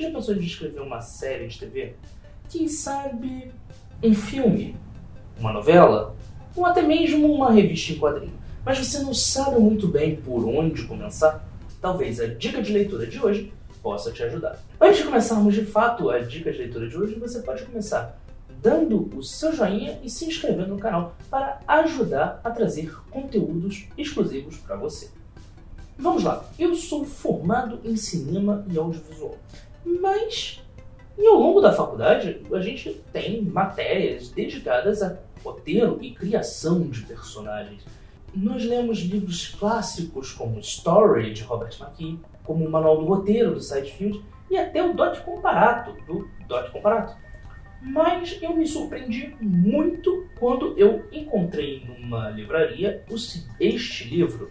Já pensou em escrever uma série de TV? Quem sabe um filme, uma novela, ou até mesmo uma revista em quadrinho. Mas você não sabe muito bem por onde começar? Talvez a dica de leitura de hoje possa te ajudar. Antes de começarmos de fato a dica de leitura de hoje, você pode começar dando o seu joinha e se inscrevendo no canal para ajudar a trazer conteúdos exclusivos para você. Vamos lá, eu sou formado em cinema e audiovisual, mas e ao longo da faculdade a gente tem matérias dedicadas a roteiro e criação de personagens. Nós lemos livros clássicos como Story, de Robert McKee, como o Manual do Roteiro, do Sidefield, e até o Dot Comparato, do Dot Comparato. Mas eu me surpreendi muito quando eu encontrei numa livraria este livro,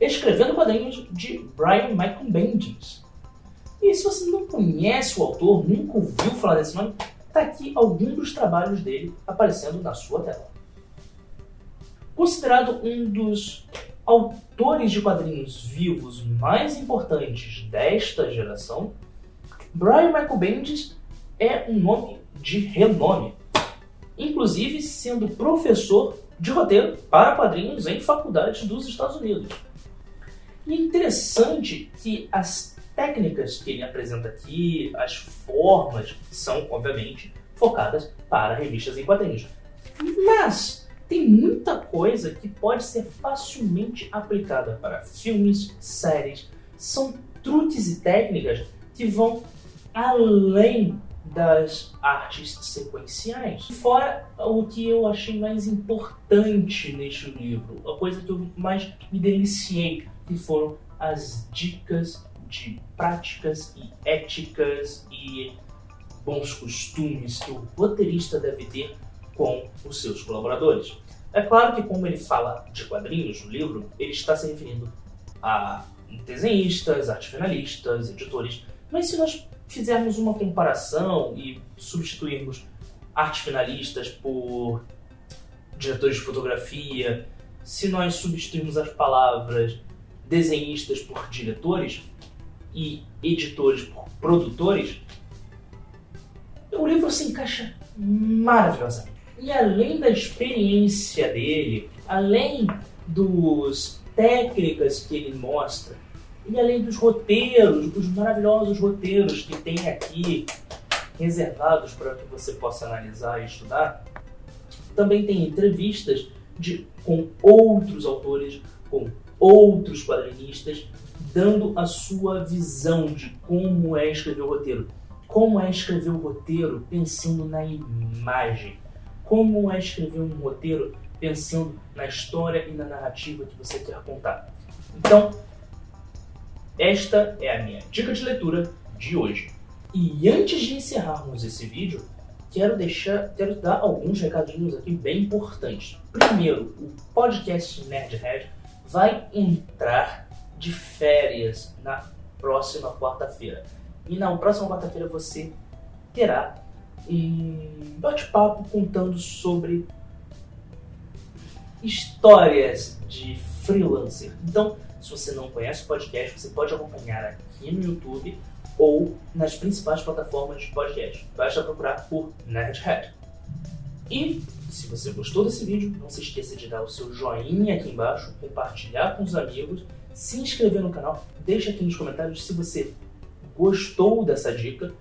Escrevendo Quadrinhos, de Brian Michael Bendis. E se você não conhece o autor, nunca ouviu falar desse nome, está aqui algum dos trabalhos dele aparecendo na sua tela. Considerado um dos autores de quadrinhos vivos mais importantes desta geração, Brian Michael Bendis é um nome de renome, inclusive sendo professor de roteiro para quadrinhos em faculdades dos Estados Unidos. E é interessante que as técnicas que ele apresenta aqui, as formas, são, obviamente, focadas para revistas em quadrinhos. Mas tem muita coisa que pode ser facilmente aplicada para filmes, séries. São truques e técnicas que vão além das artes sequenciais. Fora o que eu achei mais importante neste livro, a coisa que eu mais me deliciei, que foram as dicas de práticas e éticas e bons costumes que o roteirista deve ter com os seus colaboradores. É claro que, como ele fala de quadrinhos no livro, ele está se referindo a desenhistas, arte finalistas, editores, mas se nós fizermos uma comparação e substituirmos artes finalistas por diretores de fotografia, se nós substituirmos as palavras desenhistas por diretores, e editores por produtores, o livro se encaixa maravilhosamente. E além da experiência dele, além dos técnicas que ele mostra, e além dos roteiros, dos maravilhosos roteiros que tem aqui reservados para que você possa analisar e estudar, também tem entrevistas de, com outros autores, com outros quadrinistas dando a sua visão de como é escrever o roteiro. Como é escrever o roteiro pensando na imagem. Como é escrever um roteiro pensando na história e na narrativa que você quer contar. Então, esta é a minha dica de leitura de hoje. E antes de encerrarmos esse vídeo, quero deixar, quero dar alguns recadinhos aqui bem importantes. Primeiro, o podcast Nerdhead vai entrar de férias na próxima quarta-feira. E na próxima quarta-feira você terá um bate-papo contando sobre histórias de freelancer. Então, se você não conhece o podcast, você pode acompanhar aqui no YouTube ou nas principais plataformas de podcast. Basta procurar por Nerdhead. E se você gostou desse vídeo, não se esqueça de dar o seu joinha aqui embaixo, compartilhar com os amigos se inscrever no canal, deixa aqui nos comentários se você gostou dessa dica.